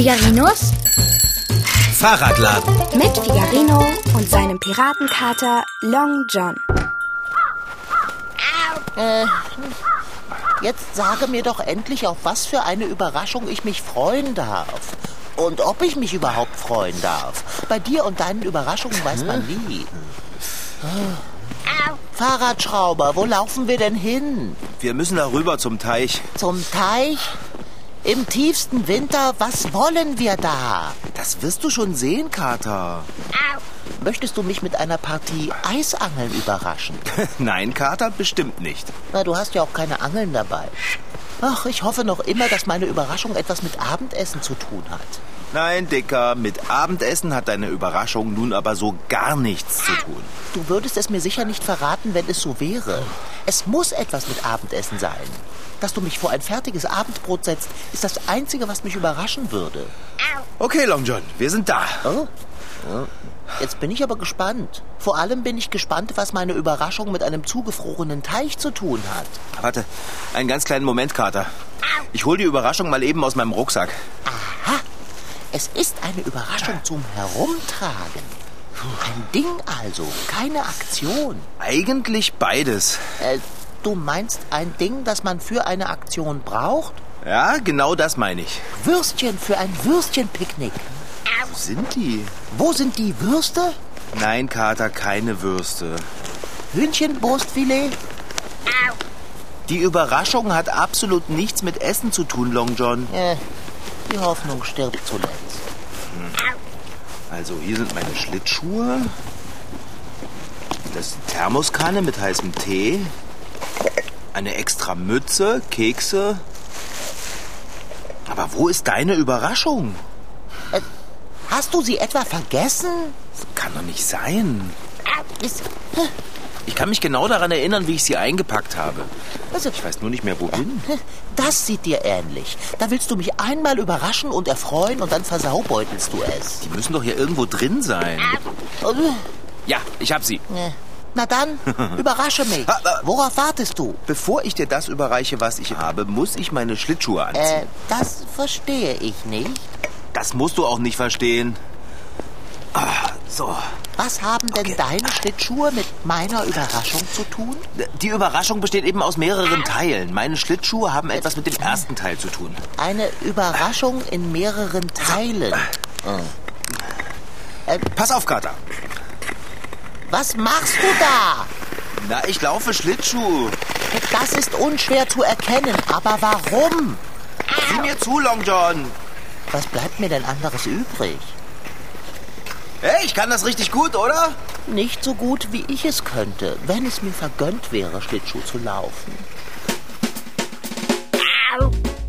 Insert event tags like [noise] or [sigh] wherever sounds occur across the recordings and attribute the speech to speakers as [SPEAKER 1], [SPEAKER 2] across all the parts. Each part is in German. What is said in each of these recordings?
[SPEAKER 1] Figarinos
[SPEAKER 2] Fahrradladen.
[SPEAKER 1] mit Figarino und seinem Piratenkater Long John.
[SPEAKER 3] Jetzt sage mir doch endlich, auf was für eine Überraschung ich mich freuen darf. Und ob ich mich überhaupt freuen darf. Bei dir und deinen Überraschungen weiß man nie. Fahrradschrauber, wo laufen wir denn hin?
[SPEAKER 2] Wir müssen da rüber zum Teich.
[SPEAKER 3] Zum Teich? Im tiefsten Winter, was wollen wir da?
[SPEAKER 2] Das wirst du schon sehen, Kater.
[SPEAKER 3] Möchtest du mich mit einer Partie Eisangeln überraschen? [laughs]
[SPEAKER 2] Nein, Kater, bestimmt nicht.
[SPEAKER 3] Na, du hast ja auch keine Angeln dabei. Ach, ich hoffe noch immer, dass meine Überraschung etwas mit Abendessen zu tun hat.
[SPEAKER 2] Nein, Dicker, mit Abendessen hat deine Überraschung nun aber so gar nichts zu tun.
[SPEAKER 3] Du würdest es mir sicher nicht verraten, wenn es so wäre. Es muss etwas mit Abendessen sein. Dass du mich vor ein fertiges Abendbrot setzt, ist das Einzige, was mich überraschen würde.
[SPEAKER 2] Okay, Long John, wir sind da.
[SPEAKER 3] Oh? Ja. Jetzt bin ich aber gespannt. Vor allem bin ich gespannt, was meine Überraschung mit einem zugefrorenen Teich zu tun hat.
[SPEAKER 2] Warte, einen ganz kleinen Moment, Kater. Ich hol die Überraschung mal eben aus meinem Rucksack.
[SPEAKER 3] Aha, es ist eine Überraschung zum Herumtragen. Ein Ding also, keine Aktion.
[SPEAKER 2] Eigentlich beides.
[SPEAKER 3] Äh, du meinst ein Ding, das man für eine Aktion braucht?
[SPEAKER 2] Ja, genau das meine ich.
[SPEAKER 3] Würstchen für ein Würstchenpicknick.
[SPEAKER 2] Wo sind die?
[SPEAKER 3] Wo sind die Würste?
[SPEAKER 2] Nein, Kater, keine Würste.
[SPEAKER 3] Hühnchenbrustfilet?
[SPEAKER 2] Die Überraschung hat absolut nichts mit Essen zu tun, Long John.
[SPEAKER 3] Äh, die Hoffnung stirbt zuletzt.
[SPEAKER 2] Also, hier sind meine Schlittschuhe. Das ist die Thermoskanne mit heißem Tee. Eine extra Mütze, Kekse. Aber wo ist deine Überraschung?
[SPEAKER 3] Äh, hast du sie etwa vergessen?
[SPEAKER 2] Das kann doch nicht sein.
[SPEAKER 3] Ist,
[SPEAKER 2] Ich kann mich genau daran erinnern, wie ich sie eingepackt habe.
[SPEAKER 3] Also,
[SPEAKER 2] Ich weiß nur nicht mehr, wohin.
[SPEAKER 3] das sieht dir ähnlich. Da willst du mich einmal überraschen und erfreuen und dann versaubeutelst du es.
[SPEAKER 2] Die müssen doch hier irgendwo drin sein. Ja, ich hab sie.
[SPEAKER 3] Na dann, [laughs] überrasche mich.
[SPEAKER 2] Ha, ha.
[SPEAKER 3] Worauf wartest du?
[SPEAKER 2] Bevor ich dir das überreiche, was ich habe, muss ich meine Schlittschuhe anziehen.
[SPEAKER 3] Äh, das verstehe ich nicht.
[SPEAKER 2] Das musst du auch nicht verstehen. Ah, so.
[SPEAKER 3] Was haben denn
[SPEAKER 2] Okay.
[SPEAKER 3] deine Schlittschuhe mit meiner Überraschung zu tun?
[SPEAKER 2] Die Überraschung besteht eben aus mehreren Teilen. Meine Schlittschuhe haben etwas mit dem ersten Teil zu tun.
[SPEAKER 3] Eine Überraschung in mehreren Teilen.
[SPEAKER 2] Pass auf, Kater.
[SPEAKER 3] Was machst du da?
[SPEAKER 2] Na, ich laufe Schlittschuh.
[SPEAKER 3] Das ist unschwer zu erkennen, aber warum?
[SPEAKER 2] Sieh mir zu, Long John.
[SPEAKER 3] Was bleibt mir denn anderes übrig?
[SPEAKER 2] Hey, ich kann das richtig gut, oder?
[SPEAKER 3] Nicht so gut, wie ich es könnte, wenn es mir vergönnt wäre, Schlittschuh zu laufen.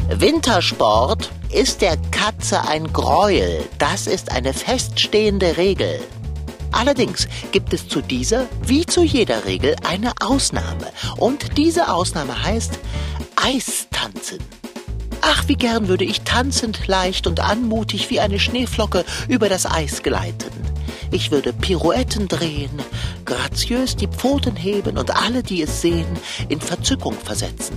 [SPEAKER 3] Wintersport ist der Katze ein Gräuel. Das ist eine feststehende Regel. Allerdings gibt es zu dieser, wie zu jeder Regel, eine Ausnahme. Und diese Ausnahme heißt Eistanzen. Ach, wie gern würde ich tanzend leicht und anmutig wie eine Schneeflocke über das Eis gleiten. Ich würde Pirouetten drehen, graziös die Pfoten heben und alle, die es sehen, in Verzückung versetzen.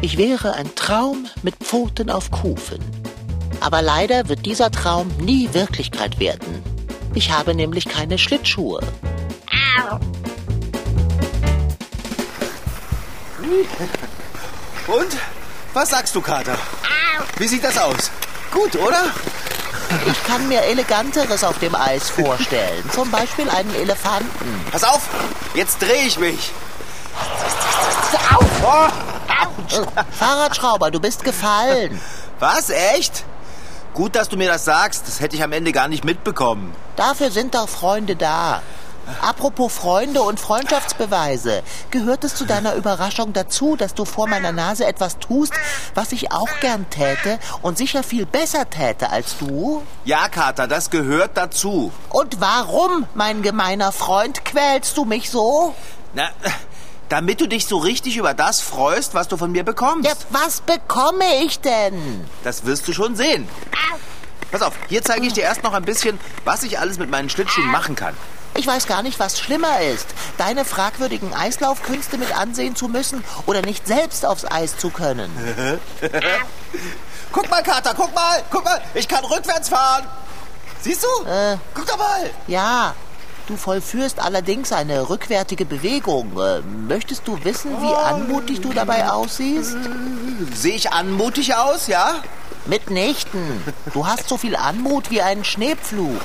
[SPEAKER 3] Ich wäre ein Traum mit Pfoten auf Kufen. Aber leider wird dieser Traum nie Wirklichkeit werden. Ich habe nämlich keine Schlittschuhe.
[SPEAKER 2] Und? Was sagst du, Kater? Wie sieht das aus? Gut, oder?
[SPEAKER 3] Ich kann mir Eleganteres auf dem Eis vorstellen. Zum Beispiel einen Elefanten.
[SPEAKER 2] Pass auf, jetzt drehe ich mich.
[SPEAKER 3] Fahrradschrauber, du bist gefallen.
[SPEAKER 2] Was, echt? Gut, dass du mir das sagst. Das hätte ich am Ende gar nicht mitbekommen.
[SPEAKER 3] Dafür sind doch Freunde da. Apropos Freunde und Freundschaftsbeweise. Gehört es zu deiner Überraschung dazu, dass du vor meiner Nase etwas tust, was ich auch gern täte und sicher viel besser täte als du?
[SPEAKER 2] Ja, Kater, das gehört dazu.
[SPEAKER 3] Und warum, mein gemeiner Freund, quälst du mich so?
[SPEAKER 2] Na, damit du dich so richtig über das freust, was du von mir bekommst.
[SPEAKER 3] Ja, was bekomme ich denn?
[SPEAKER 2] Das wirst du schon sehen. Pass auf, hier zeige ich dir erst noch ein bisschen, was ich alles mit meinen Schlittschuhen machen kann.
[SPEAKER 3] Ich weiß gar nicht, was schlimmer ist. Deine fragwürdigen Eislaufkünste mit ansehen zu müssen oder nicht selbst aufs Eis zu können. [laughs]
[SPEAKER 2] Guck mal, Kater, guck mal, guck mal, ich kann rückwärts fahren. Siehst du?
[SPEAKER 3] Äh.
[SPEAKER 2] Guck doch mal.
[SPEAKER 3] Ja, du vollführst allerdings eine rückwärtige Bewegung. Äh, möchtest du wissen, wie anmutig du dabei aussiehst?
[SPEAKER 2] Sehe ich anmutig aus, ja?
[SPEAKER 3] Mitnichten. Du hast so viel Anmut wie ein Schneepflug.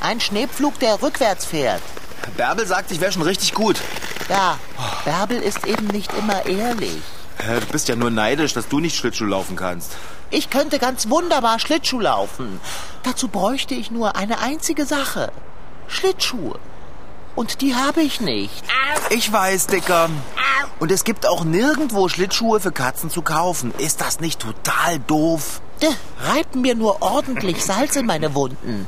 [SPEAKER 3] Ein Schneepflug, der rückwärts fährt.
[SPEAKER 2] Bärbel sagt, ich wäre schon richtig gut.
[SPEAKER 3] Ja, Bärbel ist eben nicht immer ehrlich.
[SPEAKER 2] Äh, Du bist ja nur neidisch, dass du nicht Schlittschuh laufen kannst.
[SPEAKER 3] Ich könnte ganz wunderbar Schlittschuh laufen. Dazu bräuchte ich nur eine einzige Sache. Schlittschuhe. Und die habe ich nicht.
[SPEAKER 2] Ich weiß, Dicker. Und es gibt auch nirgendwo Schlittschuhe für Katzen zu kaufen. Ist das nicht total doof?
[SPEAKER 3] Dä, Reib mir nur ordentlich Salz in meine Wunden.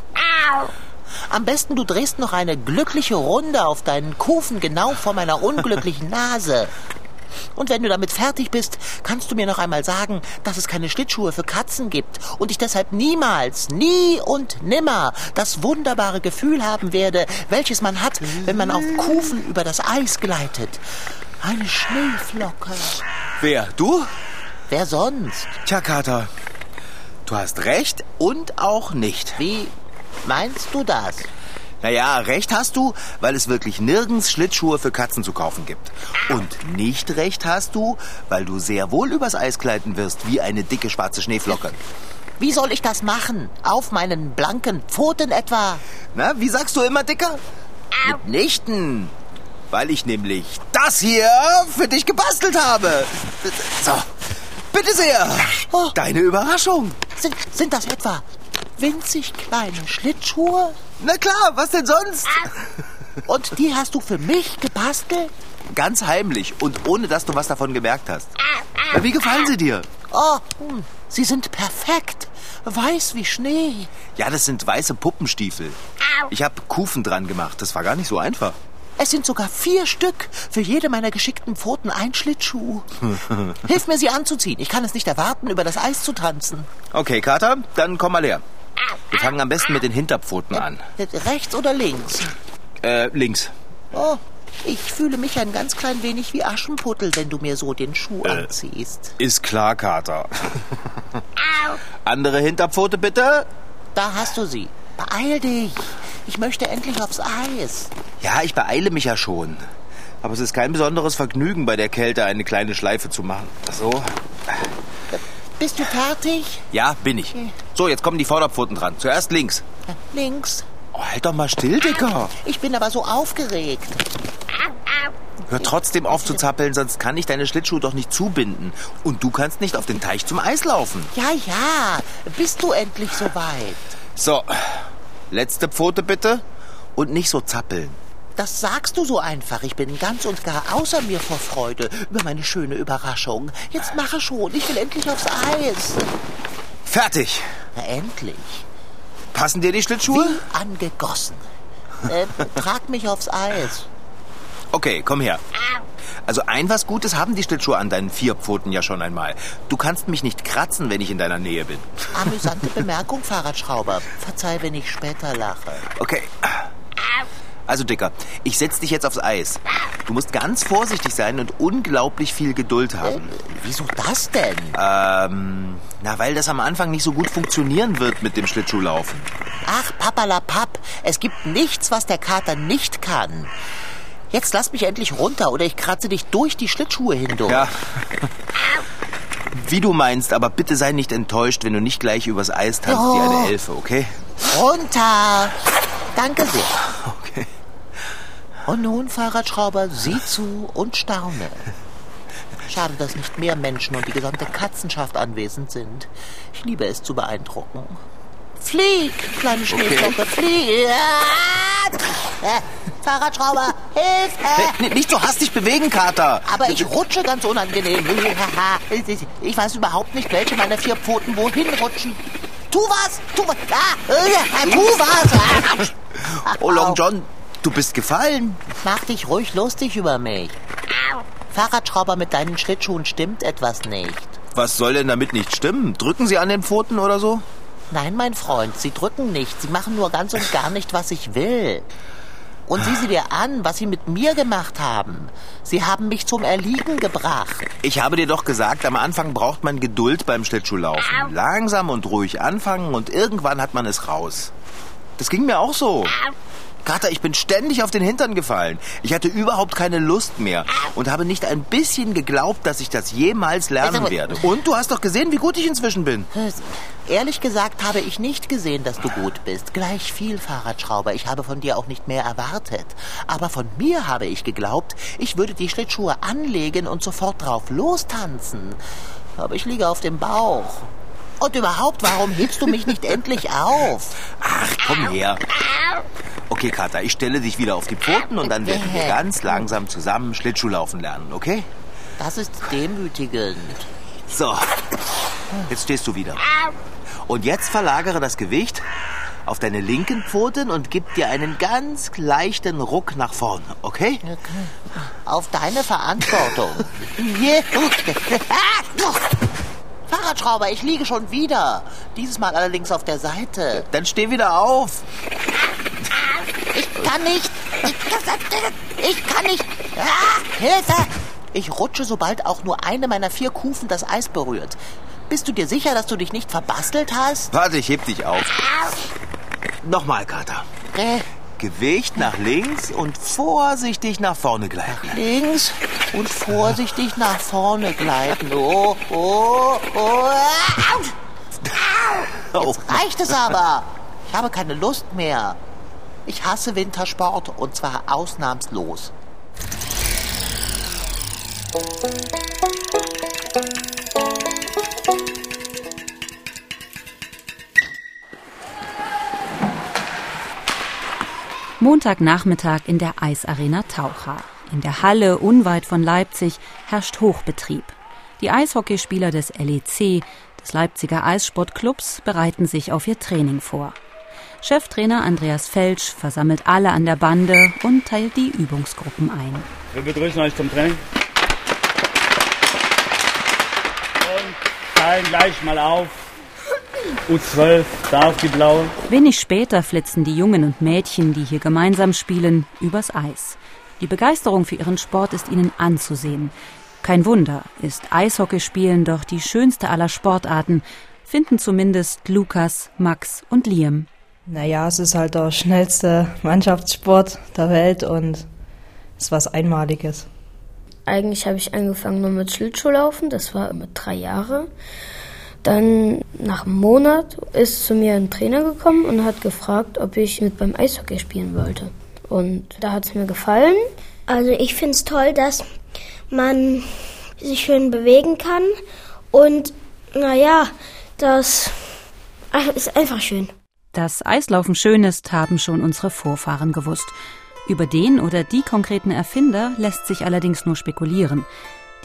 [SPEAKER 3] Am besten du drehst noch eine glückliche Runde auf deinen Kufen genau vor meiner unglücklichen [laughs] Nase. Und wenn du damit fertig bist, kannst du mir noch einmal sagen, dass es keine Schlittschuhe für Katzen gibt und ich deshalb niemals, nie und nimmer das wunderbare Gefühl haben werde, welches man hat, wenn man auf Kufen über das Eis gleitet. Eine Schneeflocke.
[SPEAKER 2] Wer? Du?
[SPEAKER 3] Wer sonst?
[SPEAKER 2] Tja, Kater. Du hast recht und auch nicht.
[SPEAKER 3] Wie meinst du das?
[SPEAKER 2] Naja, recht hast du, weil es wirklich nirgends Schlittschuhe für Katzen zu kaufen gibt. Und nicht recht hast du, weil du sehr wohl übers Eis gleiten wirst, wie eine dicke schwarze Schneeflocke.
[SPEAKER 3] Wie soll ich das machen? Auf meinen blanken Pfoten etwa?
[SPEAKER 2] Na, wie sagst du immer, Dicker? Mitnichten. Weil ich nämlich das hier für dich gebastelt habe. So, bitte sehr.
[SPEAKER 3] Oh.
[SPEAKER 2] Deine Überraschung.
[SPEAKER 3] Sind, sind das etwa winzig kleine Schlittschuhe?
[SPEAKER 2] Na klar, was denn sonst?
[SPEAKER 3] Und die hast du für mich gebastelt?
[SPEAKER 2] Ganz heimlich und ohne, dass du was davon gemerkt hast. Na, wie gefallen sie dir?
[SPEAKER 3] Oh, hm, sie sind perfekt. Weiß wie Schnee.
[SPEAKER 2] Ja, das sind weiße Puppenstiefel. Ich habe Kufen dran gemacht. Das war gar nicht so einfach.
[SPEAKER 3] Es sind sogar vier Stück. Für jede meiner geschickten Pfoten ein Schlittschuh. [laughs] Hilf mir, sie anzuziehen. Ich kann es nicht erwarten, über das Eis zu tanzen.
[SPEAKER 2] Okay, Kater, dann komm mal her. Wir fangen am besten mit den Hinterpfoten an.
[SPEAKER 3] Rechts oder links?
[SPEAKER 2] Äh, links.
[SPEAKER 3] Oh, ich fühle mich ein ganz klein wenig wie Aschenputtel, wenn du mir so den Schuh anziehst.
[SPEAKER 2] Ist klar, Kater. [laughs] Andere Hinterpfote bitte.
[SPEAKER 3] Da hast du sie. Beeil dich. Ich möchte endlich aufs Eis.
[SPEAKER 2] Ja, ich beeile mich ja schon. Aber es ist kein besonderes Vergnügen, bei der Kälte eine kleine Schleife zu machen. So.
[SPEAKER 3] Bist du fertig?
[SPEAKER 2] Ja, bin ich. So, jetzt kommen die Vorderpfoten dran. Zuerst links.
[SPEAKER 3] Links.
[SPEAKER 2] Oh, halt doch mal still, Dicker.
[SPEAKER 3] Ich bin aber so aufgeregt.
[SPEAKER 2] Hör trotzdem auf zu zappeln, sonst kann ich deine Schlittschuhe doch nicht zubinden. Und du kannst nicht auf den Teich zum Eis laufen.
[SPEAKER 3] Ja, ja. Bist du endlich soweit?
[SPEAKER 2] So, letzte Pfote bitte. Und nicht so zappeln.
[SPEAKER 3] Das sagst du so einfach. Ich bin ganz und gar außer mir vor Freude über meine schöne Überraschung. Jetzt mache schon. Ich will endlich aufs Eis.
[SPEAKER 2] Fertig.
[SPEAKER 3] Na, endlich.
[SPEAKER 2] Passen dir die Schlittschuhe?
[SPEAKER 3] Wie angegossen. Äh, trag mich aufs Eis.
[SPEAKER 2] Okay, komm her. Also ein was Gutes haben die Schlittschuhe an deinen vier Pfoten ja schon einmal. Du kannst mich nicht kratzen, wenn ich in deiner Nähe bin.
[SPEAKER 3] Amüsante Bemerkung, Fahrradschrauber. Verzeih, wenn ich später lache.
[SPEAKER 2] Okay. Also, Dicker, ich setz dich jetzt aufs Eis. Du musst ganz vorsichtig sein und unglaublich viel Geduld
[SPEAKER 3] Äh,
[SPEAKER 2] haben.
[SPEAKER 3] wieso das denn?
[SPEAKER 2] Ähm, na, weil das am Anfang nicht so gut funktionieren wird mit dem Schlittschuhlaufen.
[SPEAKER 3] Ach, papalapap. Es gibt nichts, was der Kater nicht kann. Jetzt lass mich endlich runter oder ich kratze dich durch die Schlittschuhe hindurch.
[SPEAKER 2] Ja. Wie du meinst, aber bitte sei nicht enttäuscht, wenn du nicht gleich übers Eis tanzt wie
[SPEAKER 3] Oh.
[SPEAKER 2] eine Elfe, okay?
[SPEAKER 3] Runter! Danke sehr.
[SPEAKER 2] Okay.
[SPEAKER 3] Und nun, Fahrradschrauber, sieh zu und staune. Schade, dass nicht mehr Menschen und die gesamte Katzenschaft anwesend sind. Ich liebe es zu beeindrucken. Flieg, kleine Schneeflocke, flieg! Ah! Fahrradschrauber, hilf!
[SPEAKER 2] Nicht so hastig bewegen, Kater.
[SPEAKER 3] aber ich rutsche ganz unangenehm. Ich weiß überhaupt nicht, welche meiner vier Pfoten wohin rutschen. Tu was! Tu was! Ah, äh, tu was! Ah.
[SPEAKER 2] Oh, Long John, du bist gefallen.
[SPEAKER 3] Mach dich ruhig lustig über mich. Fahrradschrauber mit deinen Schlittschuhen stimmt etwas nicht.
[SPEAKER 2] Was soll denn damit nicht stimmen? Drücken sie an den Pfoten oder so?
[SPEAKER 3] Nein, mein Freund, sie drücken nicht. Sie machen nur ganz und gar nicht, was ich will. Und sieh sie dir an, was sie mit mir gemacht haben. Sie haben mich zum Erliegen gebracht.
[SPEAKER 2] Ich habe dir doch gesagt, am Anfang braucht man Geduld beim Schlittschuhlaufen. Langsam und ruhig anfangen und irgendwann hat man es raus. Das ging mir auch so. Kater, ich bin ständig auf den Hintern gefallen. Ich hatte überhaupt keine Lust mehr und habe nicht ein bisschen geglaubt, dass ich das jemals lernen werde. Und du hast doch gesehen, wie gut ich inzwischen bin.
[SPEAKER 3] Ehrlich gesagt habe ich nicht gesehen, dass du gut bist. Gleich viel, Fahrradschrauber. Ich habe von dir auch nicht mehr erwartet. Aber von mir habe ich geglaubt, ich würde die Schlittschuhe anlegen und sofort drauf lostanzen. Aber ich liege auf dem Bauch. Und überhaupt, warum hebst du mich nicht endlich auf?
[SPEAKER 2] Ach, komm her. Okay, Kater, ich stelle dich wieder auf die Pfoten und dann werden wir ganz langsam zusammen Schlittschuhlaufen lernen, okay?
[SPEAKER 3] Das ist demütigend.
[SPEAKER 2] So, jetzt stehst du wieder. Und jetzt verlagere das Gewicht auf deine linken Pfoten und gib dir einen ganz leichten Ruck nach vorne, okay?
[SPEAKER 3] Auf deine Verantwortung. [laughs] Fahrradschrauber, ich liege schon wieder. Dieses Mal allerdings auf der Seite.
[SPEAKER 2] Dann steh wieder auf.
[SPEAKER 3] Ich kann nicht. Ich, kann nicht. Ah, Hilfe! Ich rutsche, sobald auch nur eine meiner vier Kufen das Eis berührt. Bist du dir sicher, dass du dich nicht verbastelt hast?
[SPEAKER 2] Warte, ich heb dich auf. Nochmal, Kater.
[SPEAKER 3] Äh,
[SPEAKER 2] Gewicht nach links und vorsichtig nach vorne gleiten.
[SPEAKER 3] links und vorsichtig nach vorne gleiten. Oh, oh, oh. Au! [laughs]
[SPEAKER 2] Oh,
[SPEAKER 3] Jetzt reicht es aber. Ich habe keine Lust mehr. Ich hasse Wintersport und zwar ausnahmslos.
[SPEAKER 4] Montagnachmittag in der Eisarena Taucha. In der Halle unweit von Leipzig herrscht Hochbetrieb. Die Eishockeyspieler des LEC, des Leipziger Eissportclubs, bereiten sich auf ihr Training vor. Cheftrainer Andreas Felsch versammelt alle an der Bande und teilt die Übungsgruppen ein.
[SPEAKER 5] Wir begrüßen euch zum Training. Und teilen gleich mal auf. U12, da auf die blaue.
[SPEAKER 4] Wenig später flitzen die Jungen und Mädchen, die hier gemeinsam spielen, übers Eis. Die Begeisterung für ihren Sport ist ihnen anzusehen. Kein Wunder, ist Eishockeyspielen doch die schönste aller Sportarten, finden zumindest Lukas, Max und Liam.
[SPEAKER 6] Naja, es ist halt der schnellste Mannschaftssport der Welt und es ist was Einmaliges.
[SPEAKER 7] Eigentlich habe ich angefangen nur mit Schlittschuhlaufen, das war mit drei Jahre. Dann nach einem Monat ist zu mir ein Trainer gekommen und hat gefragt, ob ich mit beim Eishockey spielen wollte. Und da hat es mir gefallen.
[SPEAKER 8] Also ich finde es toll, dass man sich schön bewegen kann und naja, das ist einfach schön.
[SPEAKER 4] Dass Eislaufen schön ist, haben schon unsere Vorfahren gewusst. Über den oder die konkreten Erfinder lässt sich allerdings nur spekulieren.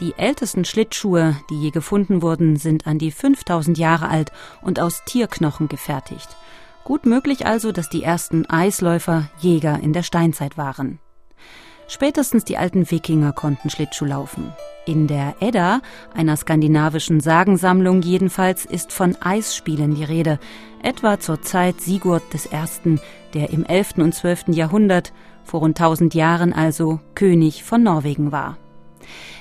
[SPEAKER 4] Die ältesten Schlittschuhe, die je gefunden wurden, sind an die 5000 Jahre alt und aus Tierknochen gefertigt. Gut möglich also, dass die ersten Eisläufer Jäger in der Steinzeit waren. Spätestens die alten Wikinger konnten Schlittschuh laufen. In der Edda, einer skandinavischen Sagensammlung jedenfalls, ist von Eisspielen die Rede, etwa zur Zeit Sigurd I., der im 11. und 12. Jahrhundert, vor rund 1000 Jahren also, König von Norwegen war.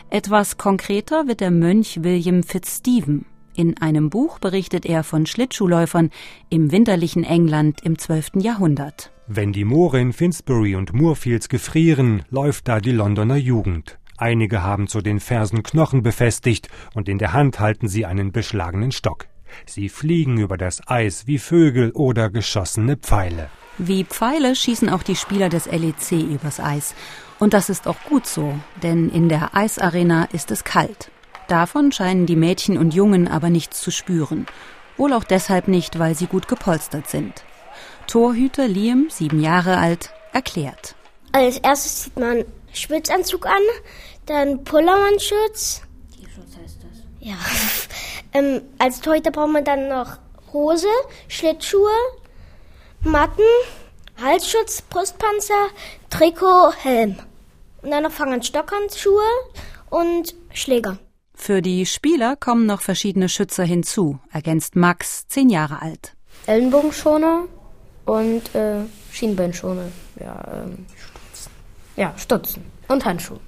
[SPEAKER 4] Etwas konkreter wird der Mönch William Fitzstephen. In einem Buch berichtet er von Schlittschuhläufern im winterlichen England im 12. Jahrhundert.
[SPEAKER 9] Wenn die Moore in Finsbury und Moorfields gefrieren, läuft da die Londoner Jugend. Einige haben zu den Fersen Knochen befestigt und in der Hand halten sie einen beschlagenen Stock. Sie fliegen über das Eis wie Vögel oder geschossene Pfeile.
[SPEAKER 4] Wie Pfeile schießen auch die Spieler des LEC übers Eis. Und das ist auch gut so, denn in der Eisarena ist es kalt. Davon scheinen die Mädchen und Jungen aber nichts zu spüren. Wohl auch deshalb nicht, weil sie gut gepolstert sind. Torhüter Liam, sieben Jahre alt, erklärt.
[SPEAKER 8] Als erstes zieht man Schwitzanzug an, dann Pullermannschutz.
[SPEAKER 7] T-Schutz heißt das.
[SPEAKER 8] Ja. [laughs] ähm, als Torhüter braucht man dann noch Hose, Schlittschuhe, Matten, Halsschutz, Brustpanzer, Trikot, Helm. Und dann noch Fang- Stockhandschuhe und Schläger.
[SPEAKER 4] Für die Spieler kommen noch verschiedene Schützer hinzu, ergänzt Max, zehn Jahre alt.
[SPEAKER 7] Ellenbogenschoner und äh, Schienbeinschoner. ja, ähm, Stutzen. Ja, Stutzen. Und Handschuhe.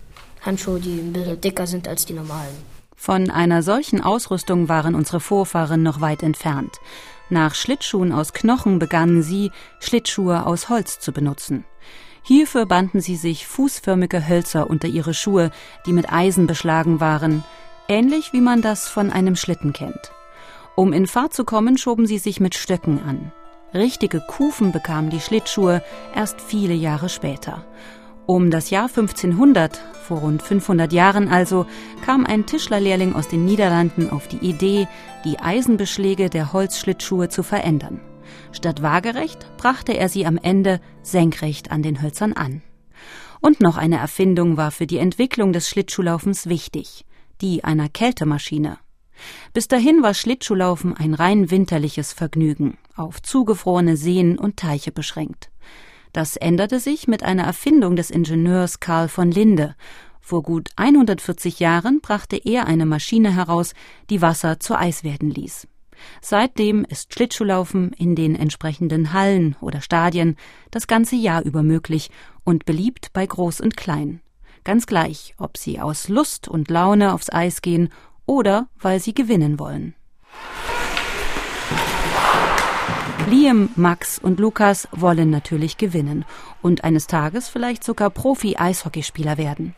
[SPEAKER 7] Handschuhe, die ein bisschen dicker sind als die normalen.
[SPEAKER 4] Von einer solchen Ausrüstung waren unsere Vorfahren noch weit entfernt. Nach Schlittschuhen aus Knochen begannen sie, Schlittschuhe aus Holz zu benutzen. Hierfür banden sie sich fußförmige Hölzer unter ihre Schuhe, die mit Eisen beschlagen waren, ähnlich wie man das von einem Schlitten kennt. Um in Fahrt zu kommen, schoben sie sich mit Stöcken an. Richtige Kufen bekamen die Schlittschuhe erst viele Jahre später. Um das Jahr 1500, vor rund 500 Jahren also, kam ein Tischlerlehrling aus den Niederlanden auf die Idee, die Eisenbeschläge der Holzschlittschuhe zu verändern. Statt waagerecht brachte er sie am Ende senkrecht an den Hölzern an. Und noch eine Erfindung war für die Entwicklung des Schlittschuhlaufens wichtig, die einer Kältemaschine. Bis dahin war Schlittschuhlaufen ein rein winterliches Vergnügen, auf zugefrorene Seen und Teiche beschränkt. Das änderte sich mit einer Erfindung des Ingenieurs Karl von Linde. Vor gut 140 Jahren brachte er eine Maschine heraus, die Wasser zu Eis werden ließ. Seitdem ist Schlittschuhlaufen in den entsprechenden Hallen oder Stadien das ganze Jahr über möglich und beliebt bei Groß und Klein. Ganz gleich, ob sie aus Lust und Laune aufs Eis gehen oder weil sie gewinnen wollen. Liam, Max und Lukas wollen natürlich gewinnen und eines Tages vielleicht sogar Profi-Eishockeyspieler werden.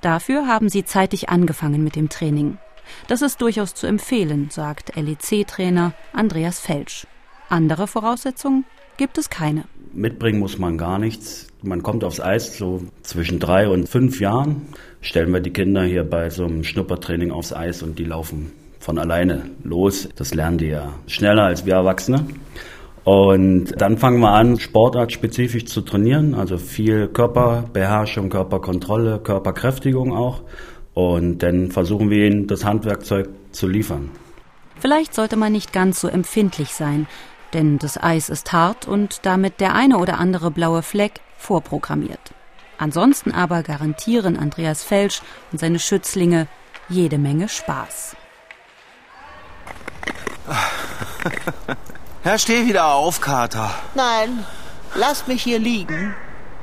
[SPEAKER 4] Dafür haben sie zeitig angefangen mit dem Training. Das ist durchaus zu empfehlen, sagt LEC-Trainer Andreas Felsch. Andere Voraussetzungen gibt es keine.
[SPEAKER 5] Mitbringen muss man gar nichts. Man kommt aufs Eis so zwischen drei und fünf Jahren. Stellen wir die Kinder hier bei so einem Schnuppertraining aufs Eis und die laufen von alleine los. Das lernen die ja schneller als wir Erwachsene. Und dann fangen wir an, sportartspezifisch zu trainieren, also viel Körperbeherrschung, Körperkontrolle, Körperkräftigung auch. Und dann versuchen wir ihnen das Handwerkzeug zu liefern.
[SPEAKER 4] Vielleicht sollte man nicht ganz so empfindlich sein, denn das Eis ist hart und damit der eine oder andere blaue Fleck vorprogrammiert. Ansonsten aber garantieren Andreas Felsch und seine Schützlinge jede Menge Spaß. [laughs]
[SPEAKER 2] Ja, steh wieder auf, Kater.
[SPEAKER 3] Nein, lass mich hier liegen.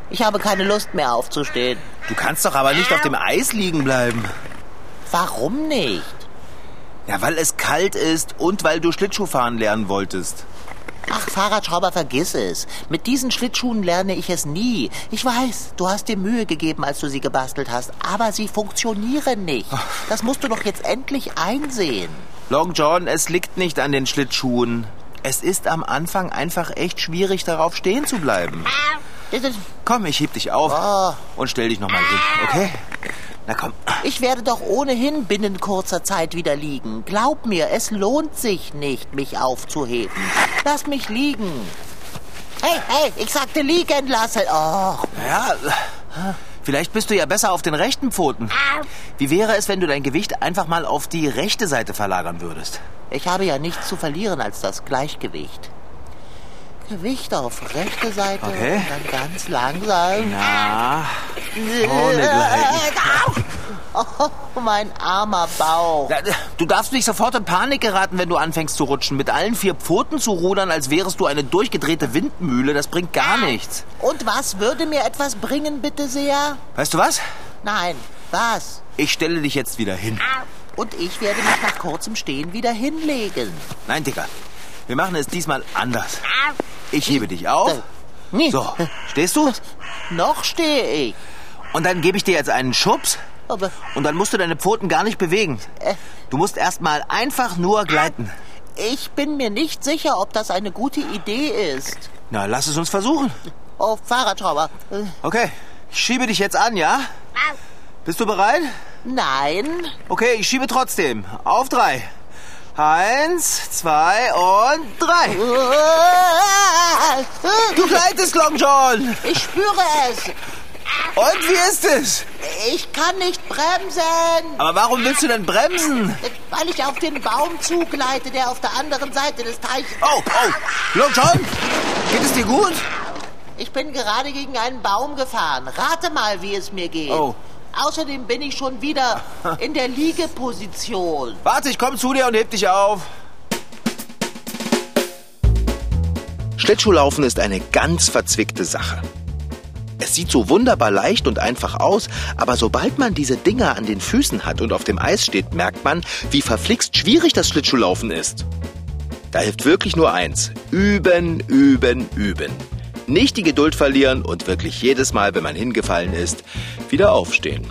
[SPEAKER 3] Ich habe keine Lust mehr aufzustehen.
[SPEAKER 2] Du kannst doch aber nicht auf dem Eis liegen bleiben.
[SPEAKER 3] Warum nicht?
[SPEAKER 2] Ja, weil es kalt ist und weil du Schlittschuhfahren lernen wolltest.
[SPEAKER 3] Ach, Fahrradschrauber, vergiss es. Mit diesen Schlittschuhen lerne ich es nie. Ich weiß, du hast dir Mühe gegeben, als du sie gebastelt hast, aber sie funktionieren nicht. Das musst du doch jetzt endlich einsehen.
[SPEAKER 2] Long John, es liegt nicht an den Schlittschuhen. Es ist am Anfang einfach echt schwierig, darauf stehen zu bleiben. Komm, ich heb dich auf
[SPEAKER 3] Oh.
[SPEAKER 2] und stell dich nochmal hin, okay? Na komm.
[SPEAKER 3] Ich werde doch ohnehin binnen kurzer Zeit wieder liegen. Glaub mir, es lohnt sich nicht, mich aufzuheben. Lass mich liegen. Hey, hey, ich sagte liegen lassen. Oh,
[SPEAKER 2] Ja, vielleicht bist du ja besser auf den rechten Pfoten. Wie wäre es, wenn du dein Gewicht einfach mal auf die rechte Seite verlagern würdest?
[SPEAKER 3] ich habe ja nichts zu verlieren als das Gleichgewicht. Gewicht auf rechte Seite
[SPEAKER 2] Okay.
[SPEAKER 3] und dann ganz langsam.
[SPEAKER 2] Na, ohne Gleich.
[SPEAKER 3] Oh, mein armer Bauch.
[SPEAKER 2] Du darfst nicht sofort in Panik geraten, wenn du anfängst zu rutschen. Mit allen vier Pfoten zu rudern, als wärest du eine durchgedrehte Windmühle, das bringt gar nichts.
[SPEAKER 3] Und was würde mir etwas bringen, bitte sehr?
[SPEAKER 2] Weißt du was?
[SPEAKER 3] Nein, was?
[SPEAKER 2] Ich stelle dich jetzt wieder hin.
[SPEAKER 3] Und ich werde mich nach kurzem Stehen wieder hinlegen.
[SPEAKER 2] Nein, Dicker. Wir machen es diesmal anders. Ich hebe dich auf.
[SPEAKER 3] Nee,
[SPEAKER 2] So, stehst du?
[SPEAKER 3] noch stehe ich.
[SPEAKER 2] Und dann gebe ich dir jetzt einen Schubs.
[SPEAKER 3] Aber
[SPEAKER 2] Und dann musst du deine Pfoten gar nicht bewegen.
[SPEAKER 3] Äh.
[SPEAKER 2] Du musst erstmal einfach nur gleiten.
[SPEAKER 3] ich bin mir nicht sicher, ob das eine gute Idee ist.
[SPEAKER 2] Na, lass es uns versuchen.
[SPEAKER 3] Oh, Fahrradschrauber. Äh,
[SPEAKER 2] Okay, ich schiebe dich jetzt an, ja? Bist du bereit?
[SPEAKER 3] Nein.
[SPEAKER 2] Okay, ich schiebe trotzdem. Auf drei. Eins, zwei und drei. Du gleitest, Long John.
[SPEAKER 3] Ich spüre es.
[SPEAKER 2] Und wie ist es?
[SPEAKER 3] Ich kann nicht bremsen,
[SPEAKER 2] Aber warum willst du denn bremsen?
[SPEAKER 3] weil ich auf den Baum zugleite, der auf der anderen Seite des Teiches...
[SPEAKER 2] Oh, oh. Long John, geht es dir gut?
[SPEAKER 3] Ich bin gerade gegen einen Baum gefahren. Rate mal, wie es mir geht.
[SPEAKER 2] Oh.
[SPEAKER 3] Außerdem bin ich schon wieder [laughs] in der Liegeposition.
[SPEAKER 2] Warte, ich komme zu dir und heb dich auf.
[SPEAKER 10] Schlittschuhlaufen ist eine ganz verzwickte Sache.
[SPEAKER 3] Es sieht so wunderbar leicht und einfach aus, aber sobald man diese Dinger an den Füßen hat und auf dem Eis steht, merkt man, wie verflixt schwierig das Schlittschuhlaufen ist. Da hilft wirklich nur eins. Üben, üben, üben. Nicht die Geduld verlieren und wirklich jedes Mal, wenn man hingefallen ist, wieder aufstehen.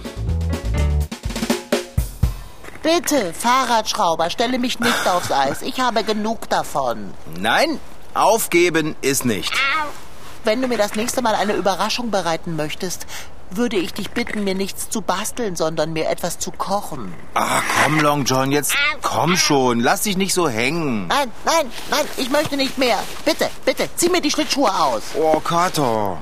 [SPEAKER 3] Bitte, Fahrradschrauber, stelle mich nicht aufs Eis. Ich habe genug davon.
[SPEAKER 2] Nein, aufgeben ist nicht.
[SPEAKER 3] Wenn du mir das nächste Mal eine Überraschung bereiten möchtest, würde ich dich bitten, mir nichts zu basteln, sondern mir etwas zu kochen.
[SPEAKER 2] Ah, komm, Long John, jetzt komm schon. Lass dich nicht so hängen.
[SPEAKER 3] Nein, nein, nein, ich möchte nicht mehr. Bitte, bitte, zieh mir die Schlittschuhe aus.
[SPEAKER 2] Oh, Kater.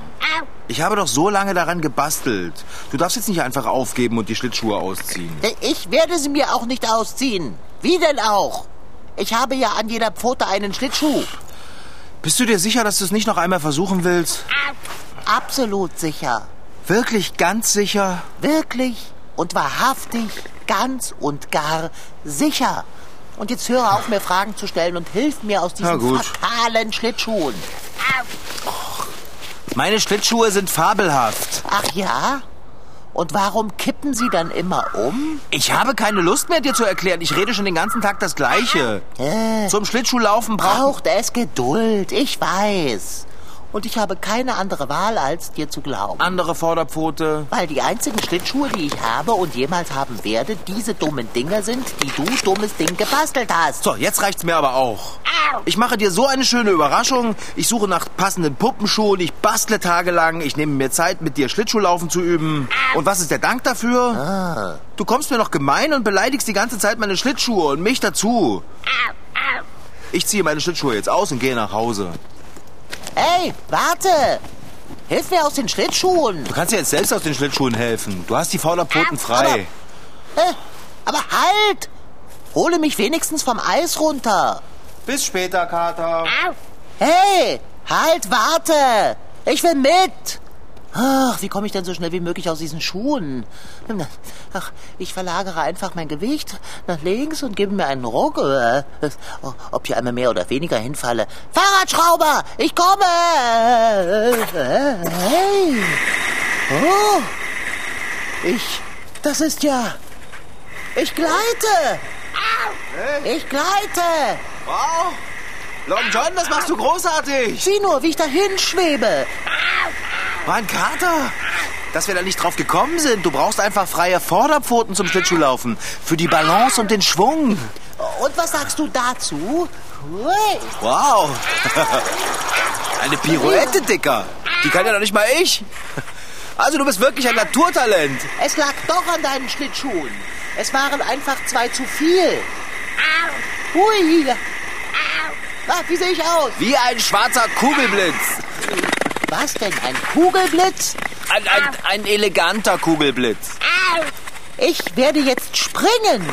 [SPEAKER 2] Ich habe doch so lange daran gebastelt. Du darfst jetzt nicht einfach aufgeben und die Schlittschuhe ausziehen.
[SPEAKER 3] Ich werde sie mir auch nicht ausziehen. Wie denn auch? Ich habe ja an jeder Pfote einen Schlittschuh.
[SPEAKER 2] Bist du dir sicher, dass du es nicht noch einmal versuchen willst?
[SPEAKER 3] Absolut sicher.
[SPEAKER 2] Wirklich ganz sicher?
[SPEAKER 3] Wirklich und wahrhaftig, ganz und gar sicher. Und jetzt höre auf, mir Fragen zu stellen und hilf mir aus diesen fatalen Schlittschuhen.
[SPEAKER 2] Meine Schlittschuhe sind fabelhaft.
[SPEAKER 3] Ach ja? Und warum kippen sie dann immer um?
[SPEAKER 2] Ich habe keine Lust mehr, dir zu erklären. Ich rede schon den ganzen Tag das Gleiche.
[SPEAKER 3] Äh,
[SPEAKER 2] Zum Schlittschuhlaufen braucht...
[SPEAKER 3] braucht es Geduld, ich weiß. Und ich habe keine andere Wahl, als dir zu glauben.
[SPEAKER 2] Andere Vorderpfote.
[SPEAKER 3] Weil die einzigen Schlittschuhe, die ich habe und jemals haben werde, diese dummen Dinger sind, die du, dummes Ding, gebastelt hast.
[SPEAKER 2] So, jetzt reicht's mir aber auch. Ich mache dir so eine schöne Überraschung. Ich suche nach passenden Puppenschuhen. Ich bastle tagelang. Ich nehme mir Zeit, mit dir Schlittschuhlaufen zu üben. Und was ist der Dank dafür?
[SPEAKER 3] Ah.
[SPEAKER 2] Du kommst mir noch gemein und beleidigst die ganze Zeit meine Schlittschuhe und mich dazu. Ich ziehe meine Schlittschuhe jetzt aus und gehe nach Hause.
[SPEAKER 3] Hey, warte! Hilf mir aus den Schlittschuhen.
[SPEAKER 2] Du kannst dir jetzt selbst aus den Schlittschuhen helfen. Du hast die Vorderpfoten frei.
[SPEAKER 3] Äh, aber halt! Hole mich wenigstens vom Eis runter.
[SPEAKER 2] Bis später, Kater.
[SPEAKER 3] Hey, halt, warte! Ich will mit! Ach, wie komme ich denn so schnell wie möglich aus diesen Schuhen? Ach, ich verlagere einfach mein Gewicht nach links und gebe mir einen Ruck. Äh, Ob ich einmal mehr oder weniger hinfalle. Fahrradschrauber, ich komme! Hey! Oh! Ich, das ist ja... Ich gleite! Ich gleite!
[SPEAKER 2] Wow. Long John, das machst du großartig.
[SPEAKER 3] Sieh nur, wie ich dahin schwebe.
[SPEAKER 2] Mann, Kater. Dass wir da nicht drauf gekommen sind. Du brauchst einfach freie Vorderpfoten zum Schlittschuhlaufen. Für die Balance und den Schwung.
[SPEAKER 3] Und was sagst du dazu? Hui.
[SPEAKER 2] Wow. [laughs] Eine Pirouette, Dicker. Die kann ja noch nicht mal ich. Also du bist wirklich ein Naturtalent.
[SPEAKER 3] Es lag doch an deinen Schlittschuhen. Es waren einfach zwei zu viel. Hui. Ah, wie sehe ich aus?
[SPEAKER 2] Wie ein schwarzer Kugelblitz.
[SPEAKER 3] Was denn, ein Kugelblitz?
[SPEAKER 2] Ein, ein, ein eleganter Kugelblitz.
[SPEAKER 3] Ich werde jetzt springen.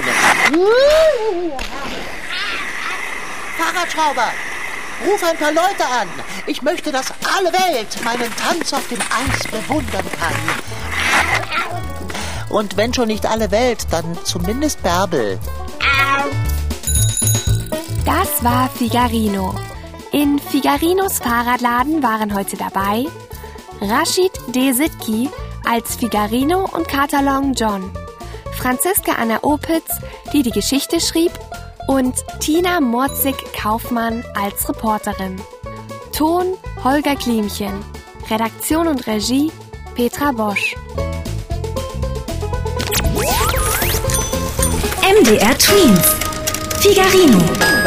[SPEAKER 3] Fahrradschrauber, ruf ein paar Leute an. Ich möchte, dass alle Welt meinen Tanz auf dem Eis bewundern kann. Und wenn schon nicht alle Welt, dann zumindest Bärbel.
[SPEAKER 1] Das war Figarino. In Figarinos Fahrradladen waren heute dabei Rashid Desitki als Figarino und Katalon John, Franziska Anna Opitz, die die Geschichte schrieb, und Tina Morzig-Kaufmann als Reporterin. Ton Holger Klimchen. Redaktion und Regie Petra Bosch.
[SPEAKER 10] MDR Twins. Figarino.